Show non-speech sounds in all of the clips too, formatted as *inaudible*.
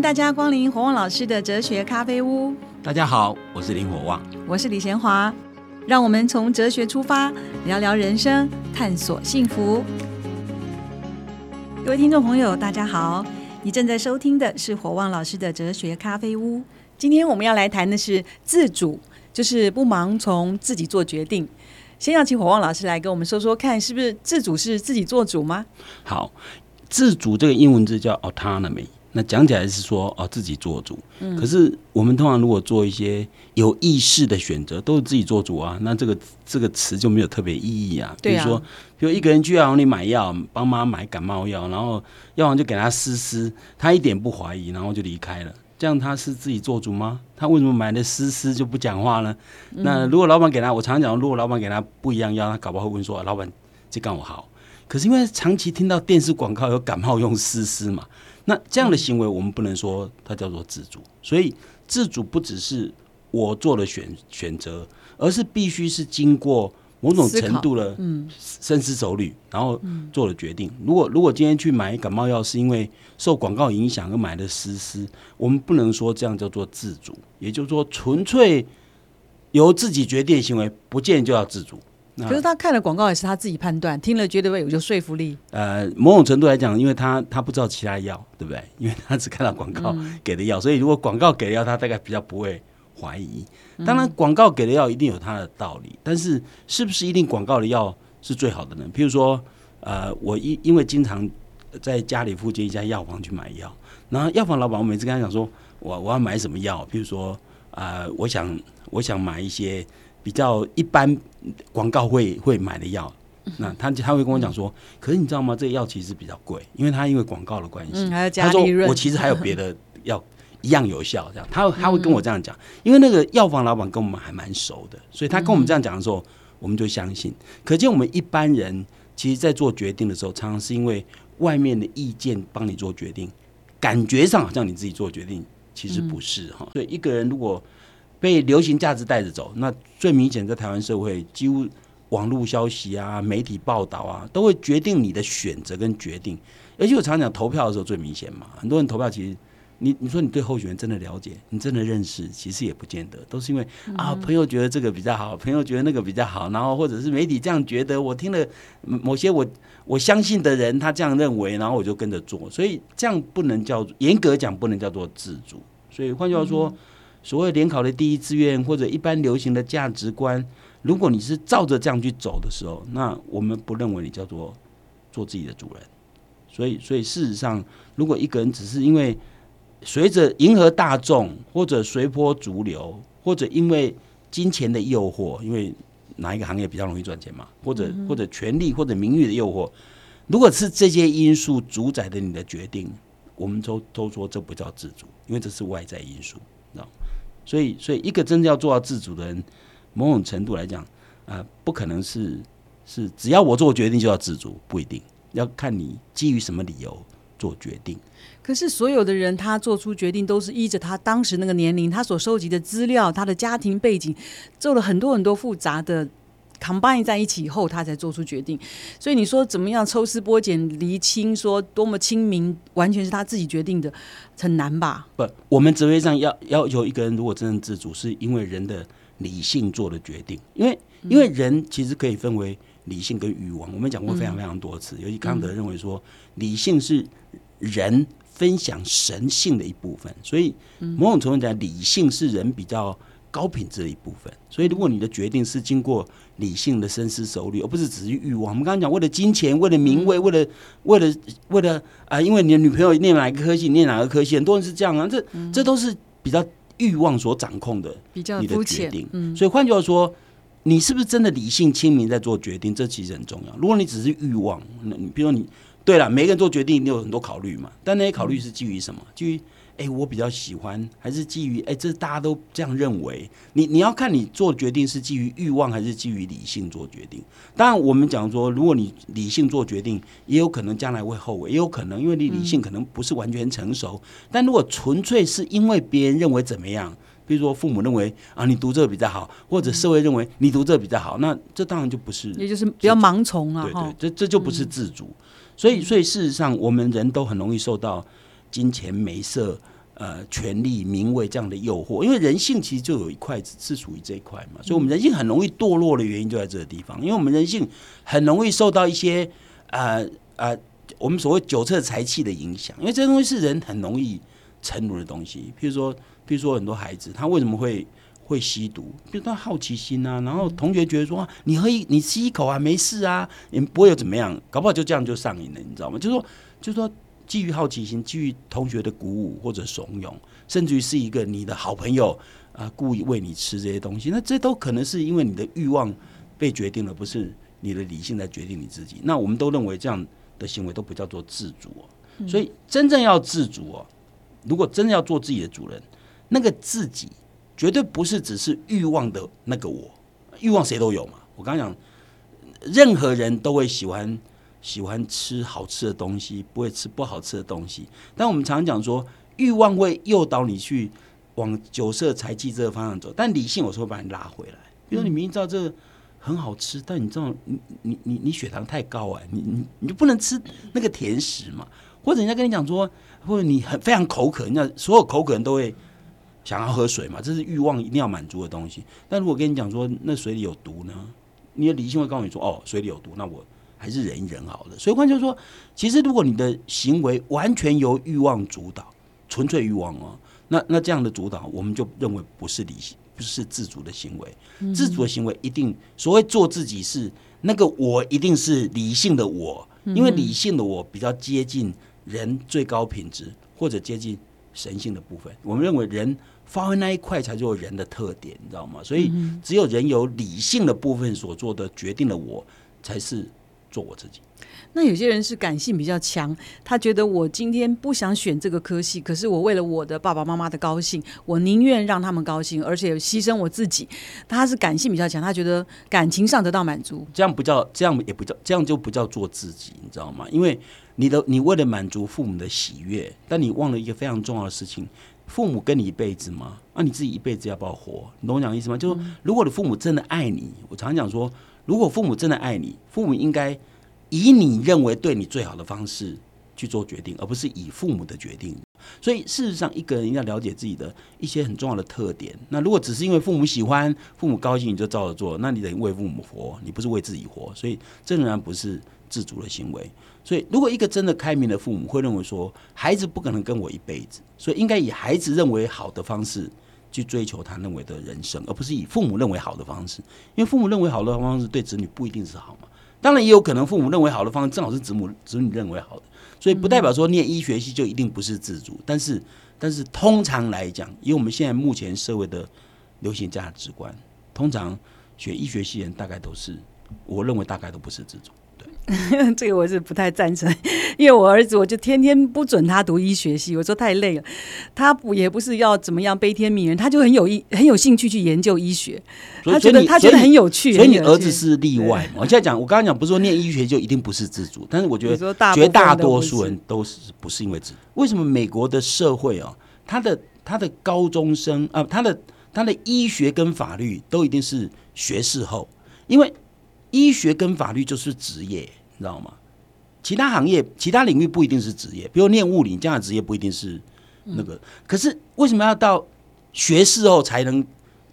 迎大家光临火旺老师的哲学咖啡屋。大家好，我是林火旺，我是李贤华。让我们从哲学出发，聊聊人生，探索幸福。各位听众朋友，大家好，你正在收听的是火旺老师的哲学咖啡屋。今天我们要来谈的是自主，就是不盲从，自己做决定。先要请火旺老师来跟我们说说看，是不是自主是自己做主吗？好，自主这个英文字叫 autonomy。那讲起来是说哦，自己做主。嗯，可是我们通常如果做一些有意识的选择，都是自己做主啊。那这个这个词就没有特别意义啊。比如说，比如一个人去药房里买药，帮妈买感冒药，然后药房就给他撕撕，他一点不怀疑，然后就离开了。这样他是自己做主吗？他为什么买的思思就不讲话呢？那如果老板给他，我常常讲，如果老板给他不一样药，他搞不好会问说：“老板，这干我好。”可是因为长期听到电视广告有感冒用丝丝嘛。那这样的行为，我们不能说它叫做自主。所以，自主不只是我做了选选择，而是必须是经过某种程度的深思熟虑，然后做了决定。如果如果今天去买感冒药，是因为受广告影响而买的丝丝，我们不能说这样叫做自主。也就是说，纯粹由自己决定行为，不见就要自主。可是他看了广告也是他自己判断，听了觉得有有说服力。呃，某种程度来讲，因为他他不知道其他药，对不对？因为他只看到广告给的药，所以如果广告给的药，他大概比较不会怀疑。当然，广告给的药一定有它的道理，但是是不是一定广告的药是最好的呢？譬如说，呃，我因因为经常在家里附近一家药房去买药，然后药房老板我每次跟他讲说，我我要买什么药？譬如说，呃，我想我想买一些。比较一般广告会会买的药，那他他会跟我讲说，可是你知道吗？这个药其实比较贵，因为他因为广告的关系，他说我其实还有别的药一样有效，这样他他会跟我这样讲，因为那个药房老板跟我们还蛮熟的，所以他跟我们这样讲的时候，我们就相信。可见我们一般人其实，在做决定的时候，常常是因为外面的意见帮你做决定，感觉上好像你自己做决定，其实不是哈。所以一个人如果被流行价值带着走，那最明显在台湾社会，几乎网络消息啊、媒体报道啊，都会决定你的选择跟决定。而且我常讲投票的时候最明显嘛，很多人投票其实，你你说你对候选人真的了解，你真的认识，其实也不见得，都是因为啊朋友觉得这个比较好，朋友觉得那个比较好，然后或者是媒体这样觉得，我听了某些我我相信的人他这样认为，然后我就跟着做，所以这样不能叫严格讲不能叫做自主。所以换句话说。所谓联考的第一志愿或者一般流行的价值观，如果你是照着这样去走的时候，那我们不认为你叫做做自己的主人。所以，所以事实上，如果一个人只是因为随着迎合大众，或者随波逐流，或者因为金钱的诱惑，因为哪一个行业比较容易赚钱嘛，或者或者权力或者名誉的诱惑，如果是这些因素主宰的你的决定，我们都都说这不叫自主，因为这是外在因素。所以，所以一个真正要做到自主的人，某种程度来讲，啊，不可能是是只要我做决定就要自主，不一定要看你基于什么理由做决定。可是，所有的人他做出决定都是依着他当时那个年龄，他所收集的资料，他的家庭背景，做了很多很多复杂的。Combine 在一起以后，他才做出决定。所以你说怎么样抽丝剥茧、厘清，说多么清明，完全是他自己决定的，很难吧？不，我们哲学上要要求一个人如果真正自主，是因为人的理性做的决定。因为因为人其实可以分为理性跟欲望。我们讲过非常非常多次，尤其康德认为说，理性是人分享神性的一部分。所以某种程度讲，理性是人比较。高品质的一部分，所以如果你的决定是经过理性的深思熟虑，而不是只是欲望。我们刚刚讲，为了金钱，为了名位，为了为了为了啊，因为你的女朋友念哪个科系，念哪个科系，很多人是这样啊，这这都是比较欲望所掌控的，比较你的决定。所以换句话说，你是不是真的理性清明在做决定？这其实很重要。如果你只是欲望，那你比如说你对了，每个人做决定你有很多考虑嘛，但那些考虑是基于什么？基于哎，我比较喜欢，还是基于哎，这大家都这样认为。你你要看你做决定是基于欲望还是基于理性做决定。当然，我们讲说，如果你理性做决定，也有可能将来会后悔，也有可能因为你理性可能不是完全成熟。但如果纯粹是因为别人认为怎么样，比如说父母认为啊你读这个比较好，或者社会认为你读这个比较好，那这当然就不是，也就是比较盲从啊。对对，这这就不是自主。所以所以事实上，我们人都很容易受到金钱、美色。呃权力、名位这样的诱惑，因为人性其实就有一块是属于这一块嘛，所以我们人性很容易堕落的原因就在这个地方，因为我们人性很容易受到一些呃呃我们所谓酒色财气的影响，因为这东西是人很容易沉沦的东西，譬如说，譬如说很多孩子他为什么会会吸毒，比如他好奇心啊，然后同学觉得说你喝一你吸一口啊没事啊，也不会有怎么样，搞不好就这样就上瘾了，你知道吗？就是说，就是说，基于好奇心，基于同学的鼓舞或者怂恿，甚至于是一个你的好朋友啊故意喂你吃这些东西，那这都可能是因为你的欲望被决定了，不是你的理性在决定你自己。那我们都认为这样的行为都不叫做自主哦，所以真正要自主哦，如果真的要做自己的主人，那个自己。绝对不是只是欲望的那个我，欲望谁都有嘛。我刚刚讲，任何人都会喜欢喜欢吃好吃的东西，不会吃不好吃的东西。但我们常讲说，欲望会诱导你去往酒色财气这个方向走，但理性有时候把你拉回来。比如你明明知道这很好吃，但你知道你你你你血糖太高啊，你你你就不能吃那个甜食嘛？或者人家跟你讲说，或者你很非常口渴，人家所有口渴人都会。想要喝水嘛？这是欲望一定要满足的东西。但如果跟你讲说那水里有毒呢？你的理性会告诉你说：“哦，水里有毒，那我还是忍一忍好了。”所以换句话说，其实如果你的行为完全由欲望主导，纯粹欲望哦，那那这样的主导，我们就认为不是理性，不是自主的行为。自主的行为一定所谓做自己是那个我一定是理性的我，因为理性的我比较接近人最高品质或者接近神性的部分。我们认为人。发挥那一块才做人的特点，你知道吗？所以只有人有理性的部分所做的决定的我，才是做我自己。那有些人是感性比较强，他觉得我今天不想选这个科系，可是我为了我的爸爸妈妈的高兴，我宁愿让他们高兴，而且牺牲我自己。他是感性比较强，他觉得感情上得到满足，这样不叫，这样也不叫，这样就不叫做自己，你知道吗？因为你的你为了满足父母的喜悦，但你忘了一个非常重要的事情。父母跟你一辈子吗？那你自己一辈子要不要活？你懂我讲意思吗？就是如果你父母真的爱你，我常常讲说，如果父母真的爱你，父母应该以你认为对你最好的方式去做决定，而不是以父母的决定。所以事实上，一个人要了解自己的一些很重要的特点。那如果只是因为父母喜欢、父母高兴你就照着做，那你得为父母活，你不是为自己活。所以这仍然不是自主的行为。所以，如果一个真的开明的父母会认为说，孩子不可能跟我一辈子，所以应该以孩子认为好的方式去追求他认为的人生，而不是以父母认为好的方式。因为父母认为好的方式对子女不一定是好嘛。当然，也有可能父母认为好的方式正好是子母子女认为好的，所以不代表说念医学系就一定不是自主。但是，但是通常来讲，以我们现在目前社会的流行价值观，通常学医学系人大概都是，我认为大概都不是自主。*laughs* 这个我是不太赞成，因为我儿子我就天天不准他读医学系，我说太累了。他不也不是要怎么样悲天悯人，他就很有意很有兴趣去研究医学，他觉得他觉得很有趣。所以你儿子是例外嘛？我现在讲，我刚刚讲不是说念医学就一定不是自主，但是我觉得绝大多数人都是不是因为自主。为什么美国的社会啊，他的他的高中生啊，他的他的医学跟法律都一定是学士后，因为。医学跟法律就是职业，你知道吗？其他行业、其他领域不一定是职业，比如念物理，这样的职业不一定是那个。可是为什么要到学士后才能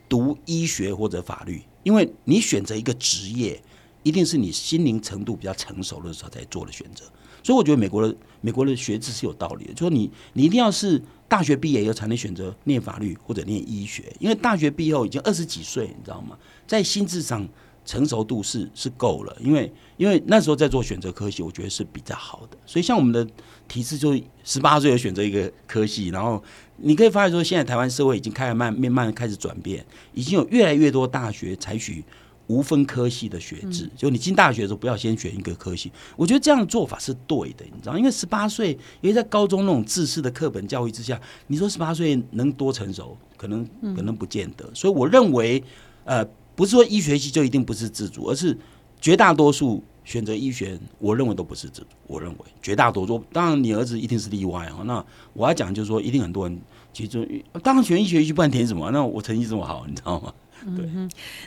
读医学或者法律？因为你选择一个职业，一定是你心灵程度比较成熟的时候才做的选择。所以我觉得美国的美国的学制是有道理的，就是你你一定要是大学毕业以后才能选择念法律或者念医学，因为大学毕业后已经二十几岁，你知道吗？在心智上。成熟度是是够了，因为因为那时候在做选择科系，我觉得是比较好的。所以像我们的提示，就十八岁选择一个科系，然后你可以发现说，现在台湾社会已经开始慢慢慢开始转变，已经有越来越多大学采取无分科系的学制。就你进大学的时候，不要先选一个科系。我觉得这样的做法是对的，你知道，因为十八岁，因为在高中那种自式的课本教育之下，你说十八岁能多成熟，可能可能不见得。所以我认为，呃。不是说医学系就一定不是自主，而是绝大多数选择医学，我认为都不是自主。我认为绝大多数，当然你儿子一定是例外啊。那我要讲就是说，一定很多人其实当然选医学系不然填什么？那我成绩这么好，你知道吗？对，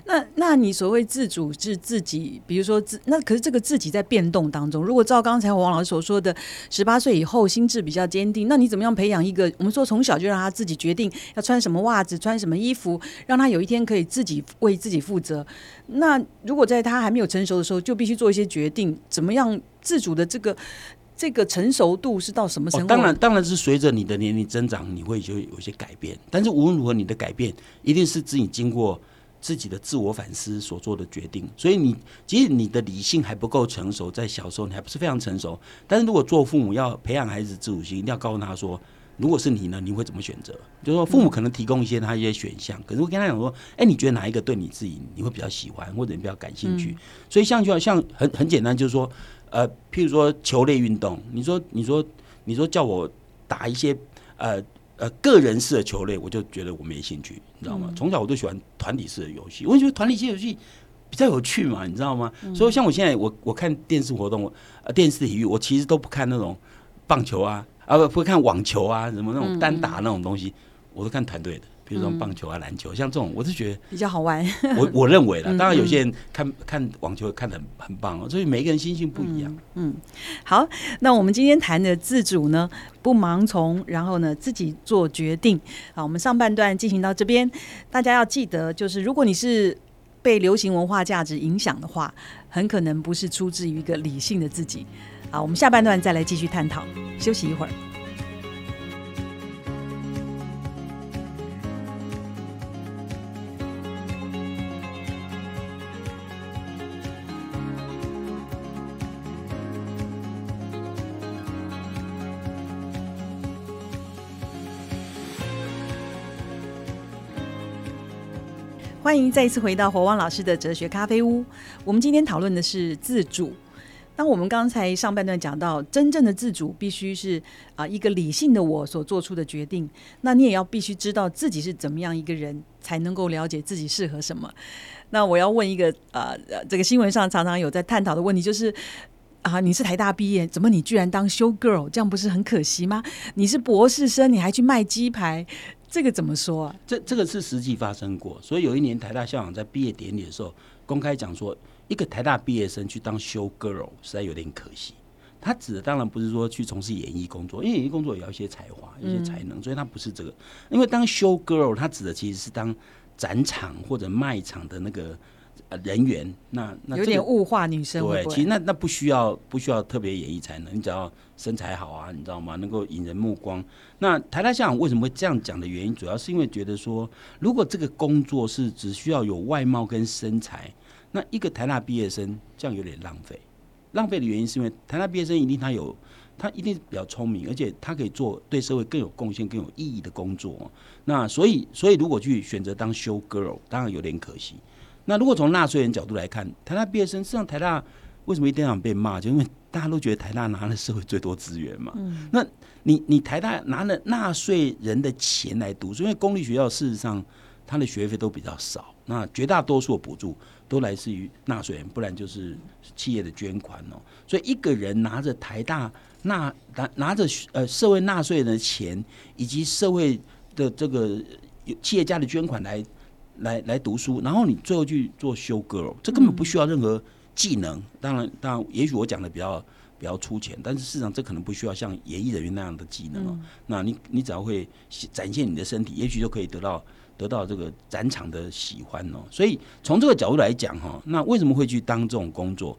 那那你所谓自主是自己，比如说自那可是这个自己在变动当中。如果照刚才王老师所说的，十八岁以后心智比较坚定，那你怎么样培养一个？我们说从小就让他自己决定要穿什么袜子、穿什么衣服，让他有一天可以自己为自己负责。那如果在他还没有成熟的时候，就必须做一些决定，怎么样自主的这个这个成熟度是到什么程度？当然，当然是随着你的年龄增长，你会就有一些改变。但是无论如何，你的改变一定是自己经过。自己的自我反思所做的决定，所以你即使你的理性还不够成熟，在小时候你还不是非常成熟，但是如果做父母要培养孩子自主性，一定要告诉他说，如果是你呢，你会怎么选择？就是说父母可能提供一些他一些选项，可是我跟他讲说，哎，你觉得哪一个对你自己你会比较喜欢，或者你比较感兴趣？所以像就像很很简单，就是说，呃，譬如说球类运动，你说你说你说叫我打一些呃。呃，个人式的球类，我就觉得我没兴趣，你知道吗？从小我都喜欢团体式的游戏，我觉得团体式游戏比较有趣嘛，你知道吗？所以像我现在，我我看电视活动，呃，电视体育，我其实都不看那种棒球啊，啊不不看网球啊，什么那种单打那种东西，我都看团队的。比如说棒球啊、篮球，像这种，我是觉得比较好玩。我我认为了，*laughs* 当然有些人看看网球看的很很棒哦，所以每个人心性不一样。嗯，好，那我们今天谈的自主呢，不盲从，然后呢自己做决定。好，我们上半段进行到这边，大家要记得，就是如果你是被流行文化价值影响的话，很可能不是出自于一个理性的自己。好，我们下半段再来继续探讨。休息一会儿。欢迎再一次回到火旺老师的哲学咖啡屋。我们今天讨论的是自主。当我们刚才上半段讲到，真正的自主必须是啊一个理性的我所做出的决定。那你也要必须知道自己是怎么样一个人，才能够了解自己适合什么。那我要问一个呃，这个新闻上常常有在探讨的问题，就是啊，你是台大毕业，怎么你居然当修 girl？这样不是很可惜吗？你是博士生，你还去卖鸡排？这个怎么说啊？这这个是实际发生过，所以有一年台大校长在毕业典礼的时候公开讲说，一个台大毕业生去当 show girl 实在有点可惜。他指的当然不是说去从事演艺工作，因为演艺工作也要一些才华、一些才能，所以他不是这个。因为当 show girl，他指的其实是当展场或者卖场的那个。呃，人员那那有点物化女生，对，其实那那不需要不需要特别演绎才能，你只要身材好啊，你知道吗？能够引人目光。那台大校长为什么会这样讲的原因，主要是因为觉得说，如果这个工作是只需要有外貌跟身材，那一个台大毕业生这样有点浪费。浪费的原因是因为台大毕业生一定他有他一定比较聪明，而且他可以做对社会更有贡献、更有意义的工作。那所以所以如果去选择当 show girl，当然有点可惜。那如果从纳税人角度来看，台大毕业生，实际上台大为什么一定要被骂？就因为大家都觉得台大拿了社会最多资源嘛。嗯。那你你台大拿了纳税人的钱来读，因为公立学校事实上它的学费都比较少，那绝大多数的补助都来自于纳税人，不然就是企业的捐款哦。所以一个人拿着台大纳拿拿着呃社会纳税人的钱，以及社会的这个企业家的捐款来。来来读书，然后你最后去做修 girl，这根本不需要任何技能。当然，当然，也许我讲的比较比较粗浅，但是事实上这可能不需要像演艺人员那样的技能哦。那你你只要会展现你的身体，也许就可以得到得到这个展场的喜欢哦。所以从这个角度来讲哈，那为什么会去当这种工作？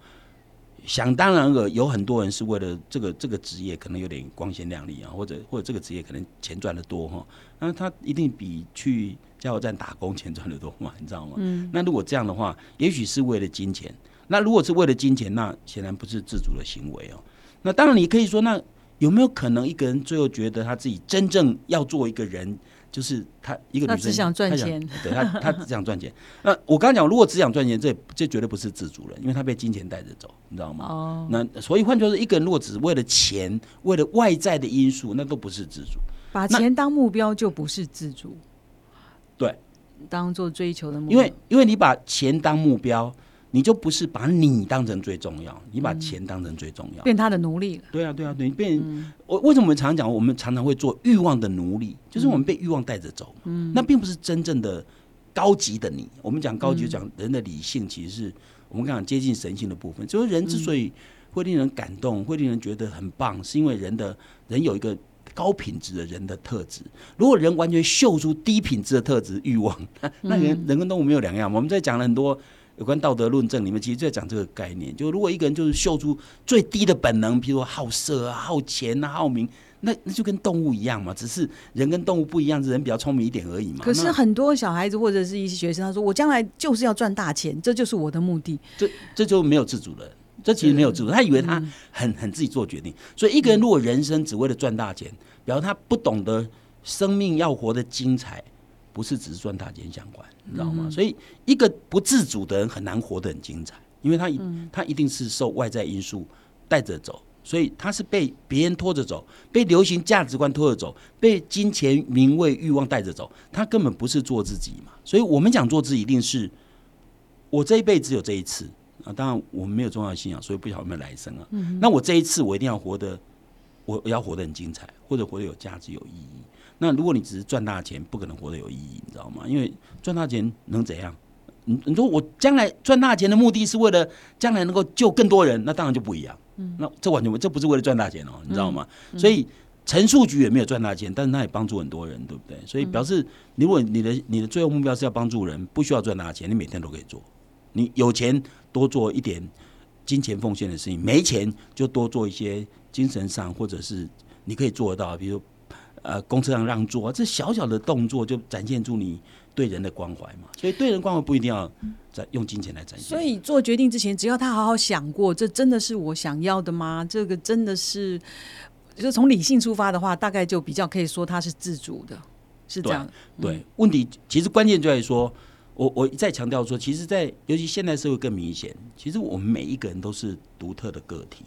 想当然了，有很多人是为了这个这个职业可能有点光鲜亮丽啊，或者或者这个职业可能钱赚的多哈，那他一定比去加油站打工钱赚的多嘛，你知道吗？嗯。那如果这样的话，也许是为了金钱。那如果是为了金钱，那显然不是自主的行为哦。那当然，你可以说，那有没有可能一个人最后觉得他自己真正要做一个人？就是他一个女生，只想赚钱，对他，他只想赚钱。那我刚刚讲，如果只想赚钱，这这绝对不是自主人，因为他被金钱带着走，你知道吗？哦。那所以换句话说，一个人如果只是为了钱，为了外在的因素，那都不是自主。把钱当目标就不是自主。对。当做追求的目标，因为因为你把钱当目标。你就不是把你当成最重要，你把钱当成最重要，变他的奴隶了。对啊，对啊，对，变我为什么我们常常讲，我们常常会做欲望的奴隶，就是我们被欲望带着走。嗯，那并不是真正的高级的你。我们讲高级，讲人的理性，其实是我们讲接近神性的部分。就是人之所以会令人感动，会令人觉得很棒，是因为人的人有一个高品质的人的特质。如果人完全秀出低品质的特质欲望，*laughs* 那人人跟动物没有两样。我们在讲了很多有关道德论证里面，其实就在讲这个概念。就如果一个人就是秀出最低的本能，比如说好色啊、好钱啊、好名。那那就跟动物一样嘛，只是人跟动物不一样，是人比较聪明一点而已嘛。可是很多小孩子或者是一些学生，他说我将来就是要赚大钱，这就是我的目的。这这就没有自主了，这其实没有自主，他以为他很很自己做决定。所以一个人如果人生只为了赚大钱，表示他不懂得生命要活得精彩，不是只是赚大钱相关，你知道吗？所以一个不自主的人很难活得很精彩，因为他他一定是受外在因素带着走。所以他是被别人拖着走，被流行价值观拖着走，被金钱、名位、欲望带着走。他根本不是做自己嘛。所以我们讲做自己，一定是我这一辈子有这一次啊。当然我们没有重要信仰，所以不晓得有没有来生啊。那我这一次我一定要活得，我要活得很精彩，或者活得有价值、有意义。那如果你只是赚大钱，不可能活得有意义，你知道吗？因为赚大钱能怎样？你你说我将来赚大钱的目的是为了将来能够救更多人，那当然就不一样。嗯那这完全不，这不是为了赚大钱哦，你知道吗？所以陈述局也没有赚大钱，但是他也帮助很多人，对不对？所以表示，如果你的你的最后目标是要帮助人，不需要赚大钱，你每天都可以做。你有钱多做一点金钱奉献的事情，没钱就多做一些精神上或者是你可以做得到，比如呃公车上让座，这小小的动作就展现出你。对人的关怀嘛，所以对人关怀不一定要在用金钱来展现。所以做决定之前，只要他好好想过，这真的是我想要的吗？这个真的是，就是从理性出发的话，大概就比较可以说他是自主的，是这样。对，问题其实关键就在于说，我我一再强调说，其实，在尤其现代社会更明显，其实我们每一个人都是独特的个体，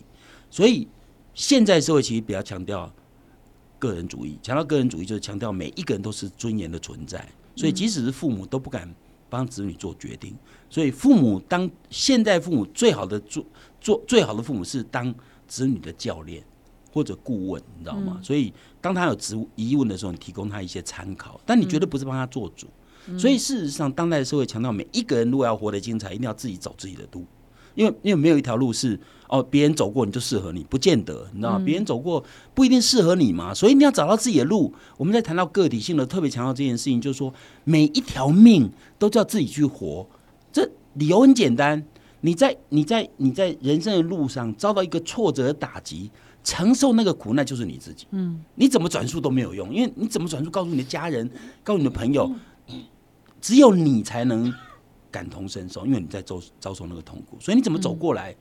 所以现在社会其实比较强调个人主义，强调个人主义就是强调每一个人都是尊严的存在。所以，即使是父母都不敢帮子女做决定。所以，父母当现代父母最好的做做最好的父母是当子女的教练或者顾问，你知道吗？所以，当他有疑疑问的时候，你提供他一些参考，但你绝对不是帮他做主。所以，事实上，当代社会强调每一个人如果要活得精彩，一定要自己走自己的路，因为因为没有一条路是。哦，别人走过你就适合你，不见得，你知道吗？别人走过不一定适合你嘛，所以你要找到自己的路。我们在谈到个体性的，特别强调这件事情，就是说每一条命都叫自己去活。这理由很简单，你在你在你在人生的路上遭到一个挫折打击，承受那个苦难就是你自己。嗯，你怎么转述都没有用，因为你怎么转述告诉你的家人，告诉你的朋友，只有你才能感同身受，因为你在遭遭受那个痛苦，所以你怎么走过来？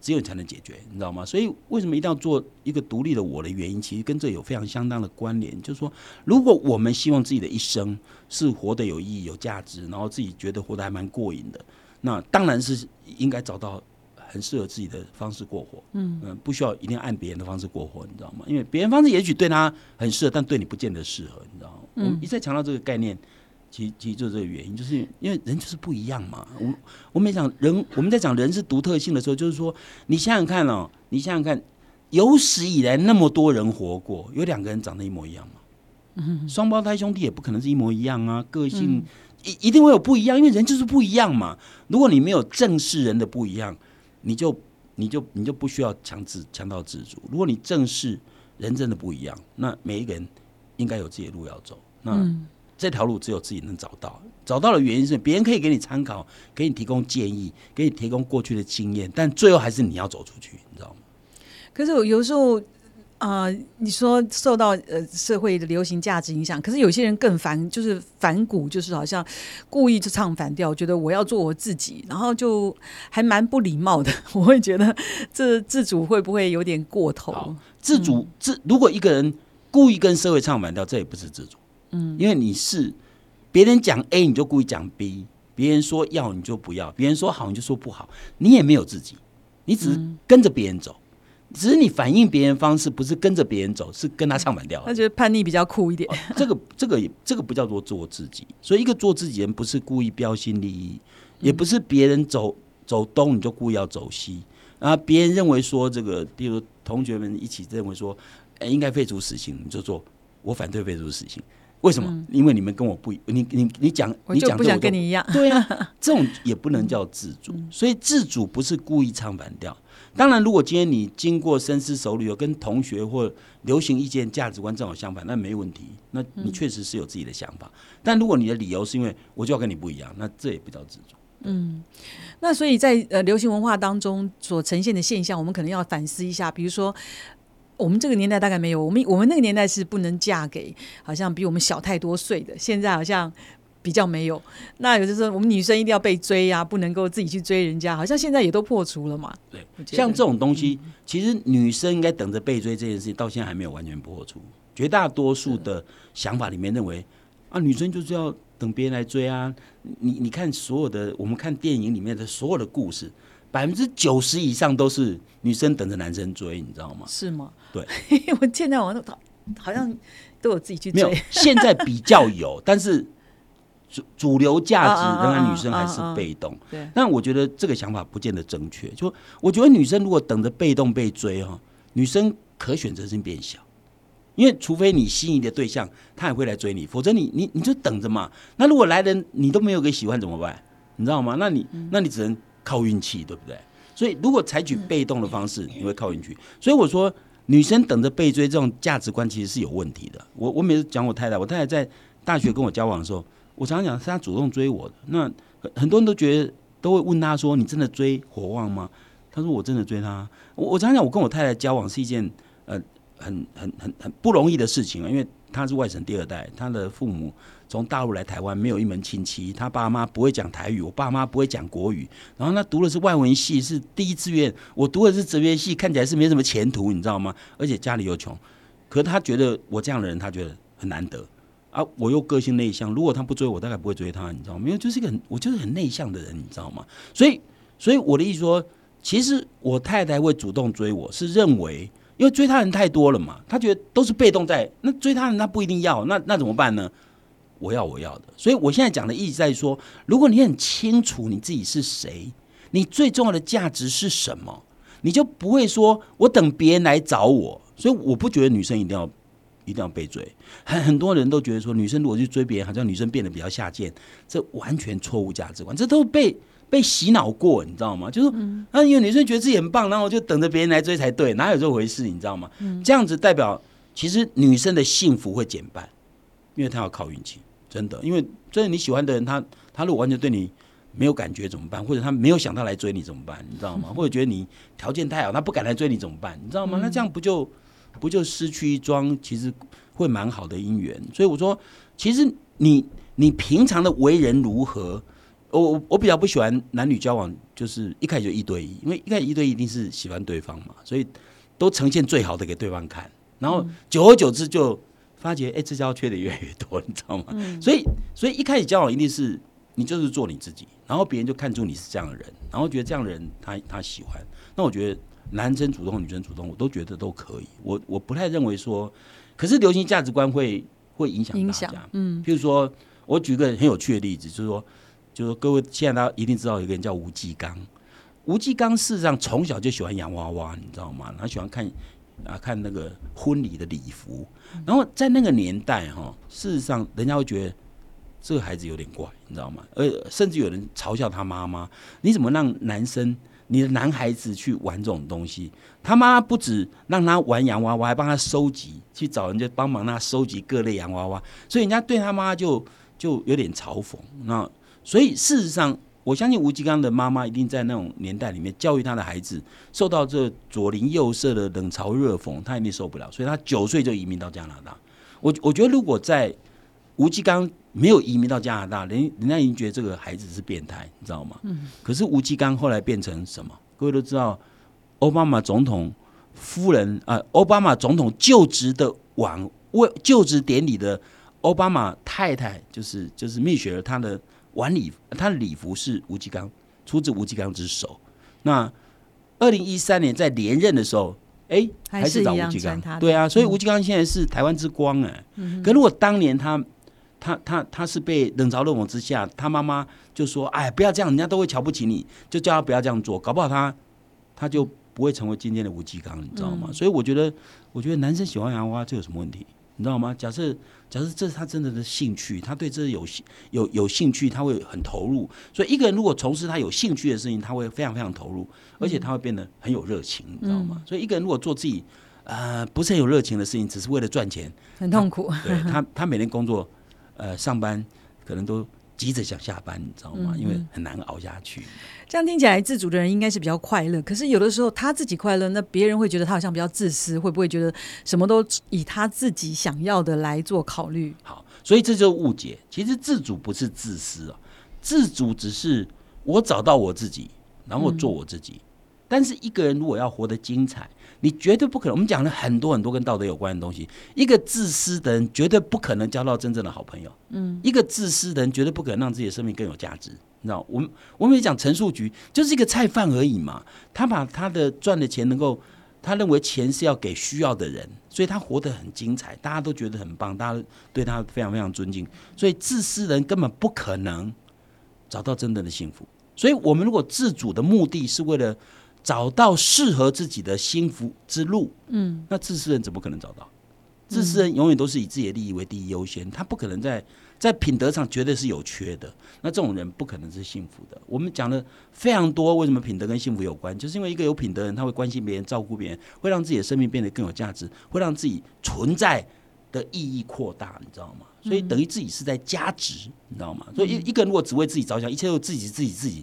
只有你才能解决，你知道吗？所以为什么一定要做一个独立的我的原因，其实跟这有非常相当的关联。就是说，如果我们希望自己的一生是活得有意义、有价值，然后自己觉得活得还蛮过瘾的，那当然是应该找到很适合自己的方式过活。嗯嗯，不需要一定按别人的方式过活，你知道吗？因为别人方式也许对他很适合，但对你不见得适合，你知道吗？我们一再强调这个概念。其其实就是这个原因，就是因为人就是不一样嘛。我我们讲人，我们在讲人是独特性的时候，就是说，你想想看哦，你想想看，有史以来那么多人活过，有两个人长得一模一样吗？双胞胎兄弟也不可能是一模一样啊，个性一一定会有不一样，因为人就是不一样嘛。如果你没有正视人的不一样，你就你就你就不需要强制强到自主。如果你正视人真的不一样，那每一个人应该有自己的路要走。那这条路只有自己能找到，找到的原因是别人可以给你参考，给你提供建议，给你提供过去的经验，但最后还是你要走出去，你知道吗？可是我有时候啊，你说受到呃社会的流行价值影响，可是有些人更反，就是反骨，就是好像故意就唱反调，觉得我要做我自己，然后就还蛮不礼貌的。*laughs* 我会觉得这自主会不会有点过头？自主自如果一个人故意跟社会唱反调，这也不是自主。嗯，因为你是别人讲 A，你就故意讲 B；别人说要，你就不要；别人说好，你就说不好。你也没有自己，你只是跟着别人走，只是你反应别人方式不是跟着别人走，是跟他唱反调。他觉得叛逆比较酷一点。这个、这个、这个不叫做做自己。所以，一个做自己人，不是故意标新立异，也不是别人走走东你就故意要走西啊。别人认为说这个，比如同学们一起认为说，应该废除死刑，你就做。我反对废除死刑。为什么？因为你们跟我不一，你你你讲，你讲不想跟你一样。对啊，*laughs* 这种也不能叫自主，所以自主不是故意唱反调。当然，如果今天你经过深思熟虑，有跟同学或流行意见、价值观正好相反，那没问题。那你确实是有自己的想法。但如果你的理由是因为我就要跟你不一样，那这也不叫自主。嗯那所以在呃流行文化当中所呈现的现象，我们可能要反思一下。比如说，我们这个年代大概没有，我们我们那个年代是不能嫁给好像比我们小太多岁的，现在好像比较没有。那有的时候我们女生一定要被追呀、不能够自己去追人家，好像现在也都破除了嘛。对像这种东西，其实女生应该等着被追这件事情，到现在还没有完全破除。绝大多数的想法里面认为，啊，女生就是要等别人来追啊。你你看所有的，我们看电影里面的所有的故事，百分之九十以上都是女生等着男生追，你知道吗？是吗？对，*laughs* 我现在我都好像都有自己去没有。，现在比较有，*laughs* 但是主主流价值仍然女生还是被动。对，但我觉得这个想法不见得正确。就我觉得女生如果等着被动被追哈，女生可选择性变小，因为除非你心仪的对象他也会来追你，否则你你你就等着嘛。那如果来人你都没有给喜欢怎么办？你知道吗？那你那你只能靠运气，对不对？所以如果采取被动的方式，你会靠运气。所以我说，女生等着被追这种价值观其实是有问题的。我我每次讲我太太，我太太在大学跟我交往的时候，我常常讲是她主动追我的。那很很多人都觉得都会问她说：“你真的追火旺吗？”她说：“我真的追他。”我我常常讲，我跟我太太交往是一件呃很很很很不容易的事情啊，因为她是外省第二代，她的父母从大陆来台湾，没有一门亲戚，他爸妈不会讲台语，我爸妈不会讲国语，然后他读的是外文系，是第一志愿，我读的是哲学系，看起来是没什么前途，你知道吗？而且家里又穷，可是他觉得我这样的人，他觉得很难得。啊，我又个性内向，如果他不追我，大概不会追他，你知道吗？因为就是一个很，我就是很内向的人，你知道吗？所以，所以我的意思说，其实我太太会主动追我，是认为因为追他人太多了嘛，她觉得都是被动在，那追他人他不一定要，那那怎么办呢？我要我要的，所以我现在讲的意思在于说，如果你很清楚你自己是谁，你最重要的价值是什么，你就不会说我等别人来找我。所以我不觉得女生一定要一定要被追，很 *laughs* 很多人都觉得说女生如果去追别人，好像女生变得比较下贱，这完全错误价值观，这都被被洗脑过，你知道吗？就是嗯啊，因为女生觉得自己很棒，然后我就等着别人来追才对，哪有这回事？你知道吗？这样子代表其实女生的幸福会减半，因为她要靠运气，真的，因为真的你喜欢的人，他他如果完全对你没有感觉怎么办？或者他没有想到来追你怎么办？你知道吗？*laughs* 或者觉得你条件太好，他不敢来追你怎么办？你知道吗？那这样不就不就失去一桩其实会蛮好的姻缘？所以我说，其实你你平常的为人如何？我我我比较不喜欢男女交往，就是一开始就一对一，因为一开始一对一一定是喜欢对方嘛，所以都呈现最好的给对方看，然后久而久之就发觉，哎、这家伙缺的越来越多，*laughs* 你知道吗？所以所以一开始交往一定是你就是做你自己，然后别人就看出你是这样的人，然后觉得这样的人他他喜欢。那我觉得男生主动、女生主动，我都觉得都可以。我我不太认为说，可是流行价值观会会影响影响大家。嗯，譬如说，我举个很有趣的例子，就是说，就是说各位现在大家一定知道有一个人叫吴继刚。吴继刚事实上从小就喜欢洋娃娃，你知道吗？他喜欢看啊看那个婚礼的礼服，然后在那个年代哈，事实上人家会觉得这个孩子有点怪，你知道吗？呃，甚至有人嘲笑他妈妈，你怎么让男生？你的男孩子去玩这种东西，他妈不止让他玩洋娃娃，还帮他收集，去找人家帮忙他收集各类洋娃娃，所以人家对他妈就就有点嘲讽。那所以事实上，我相信吴吉刚的妈妈一定在那种年代里面教育他的孩子，受到这左邻右舍的冷嘲热讽，他一定受不了，所以他九岁就移民到加拿大。我我觉得如果在吴继刚没有移民到加拿大，人人家已经觉得这个孩子是变态，你知道吗？嗯。可是吴继刚后来变成什么？各位都知道，奥巴马总统夫人啊、呃奥巴马总统就职的晚为就职典礼的奥巴马太太，就是就是蜜雪儿，她的晚礼，他的礼服是吴继刚出自吴继刚之手。那二零一三年在连任的时候，哎、还还是找吴继刚对啊，所以吴继刚现在是台湾之光哎、可如果当年他他他他是被冷嘲热讽之下，他妈妈就说：“哎，不要这样，人家都会瞧不起你，就叫他不要这样做。”搞不好他他就不会成为今天的吴继刚，你知道吗？所以我觉得，我觉得男生喜欢洋娃娃这有什么问题？你知道吗？假设假设这是他真的的兴趣，他对这有有有兴趣，他会很投入。所以一个人如果从事他有兴趣的事情，他会非常非常投入，而且他会变得很有热情，你知道吗？所以一个人如果做自己呃不是很有热情的事情，只是为了赚钱，很痛苦。对他，他每天工作呃上班可能都。急着想下班，你知道吗？因为很难熬下去。这样听起来，自主的人应该是比较快乐。可是有的时候他自己快乐，那别人会觉得他好像比较自私，会不会觉得什么都以他自己想要的来做考虑？好，所以这就是误解。其实自主不是自私啊，自主只是我找到我自己，然后做我自己。但是一个人如果要活得精彩，你绝对不可能。我们讲了很多很多跟道德有关的东西。一个自私的人绝对不可能交到真正的好朋友。嗯，一个自私的人绝对不可能让自己的生命更有价值。你知道，我们我们也讲陈述局就是一个菜贩而已嘛。他把他的赚的钱能够，他认为钱是要给需要的人，所以他活得很精彩，大家都觉得很棒，大家对他非常非常尊敬。所以自私人根本不可能找到真正的幸福。所以我们如果自主的目的是为了。找到适合自己的幸福之路，嗯，那自私人怎么可能找到？自私人永远都是以自己的利益为第一优先，他不可能在在品德上绝对是有缺的。那这种人不可能是幸福的。我们讲的非常多，为什么品德跟幸福有关？就是因为一个有品德人，他会关心别人、照顾别人，会让自己的生命变得更有价值，会让自己存在的意义扩大，你知道吗？所以等于自己是在加值，你知道吗？所以一一个人如果只为自己着想，一切都自己自己自己。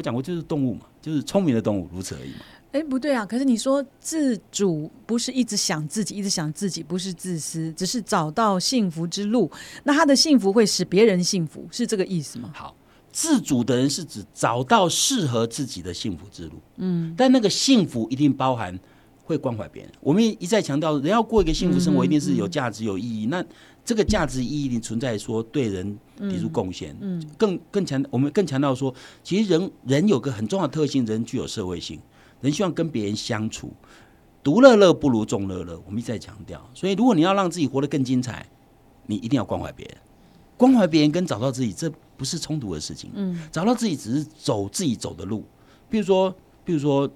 我讲过，就是动物嘛，就是聪明的动物，如此而已嘛。哎，不对啊！可是你说自主不是一直想自己，一直想自己，不是自私，只是找到幸福之路。那他的幸福会使别人幸福，是这个意思吗？好，自主的人是指找到适合自己的幸福之路。嗯，但那个幸福一定包含会关怀别人。我们一再强调，人要过一个幸福生活，一定是有价值、有意义。那这个价值意义存在，说对人提出贡献。嗯，更更强，我们更强调说，其实人人有个很重要的特性，人具有社会性，人希望跟别人相处。独乐乐不如众乐乐，我们一再强调。所以，如果你要让自己活得更精彩，你一定要关怀别人。关怀别人跟找到自己，这不是冲突的事情。嗯，找到自己只是走自己走的路。比如说，比如说，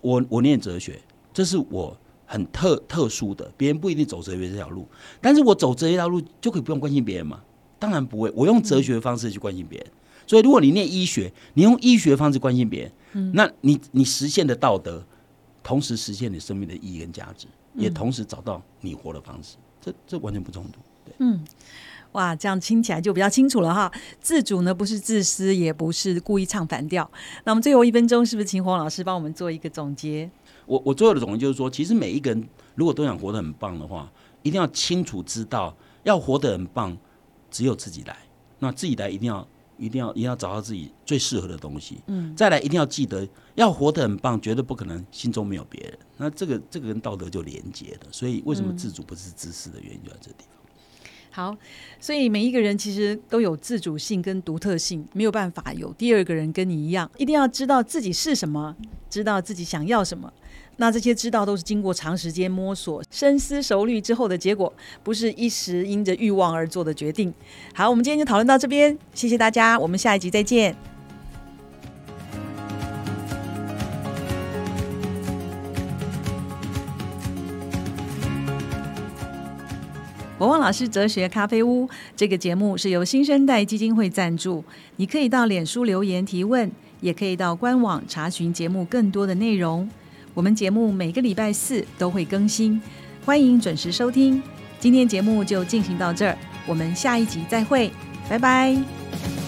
我我念哲学，这是我。很特特殊的，别人不一定走哲学这条路，但是我走哲学这条路就可以不用关心别人吗？当然不会，我用哲学的方式去关心别人。所以，如果你念医学，你用医学方式关心别人，嗯，那你你实现的道德，同时实现你生命的意义跟价值，也同时找到你活的方式，这这完全不冲突。对，嗯，哇，这样听起来就比较清楚了哈。自主呢，不是自私，也不是故意唱反调。那我们最后一分钟，是不是请黄老师帮我们做一个总结？我我最后的总结就是说，其实每一个人如果都想活得很棒的话，一定要清楚知道，要活得很棒，只有自己来。那自己来，一定要一定要一定要找到自己最适合的东西。嗯，再来一定要记得，要活得很棒，绝对不可能心中没有别人。那这个这个跟道德就连接的。所以为什么自主不是自私的原因就在这地方。好，所以每一个人其实都有自主性跟独特性，没有办法有第二个人跟你一样。一定要知道自己是什么，知道自己想要什么。那这些知道都是经过长时间摸索、深思熟虑之后的结果，不是一时因着欲望而做的决定。好，我们今天就讨论到这边，谢谢大家，我们下一集再见。国王老师哲学咖啡屋这个节目是由新生代基金会赞助，你可以到脸书留言提问，也可以到官网查询节目更多的内容。我们节目每个礼拜四都会更新，欢迎准时收听。今天节目就进行到这儿，我们下一集再会，拜拜。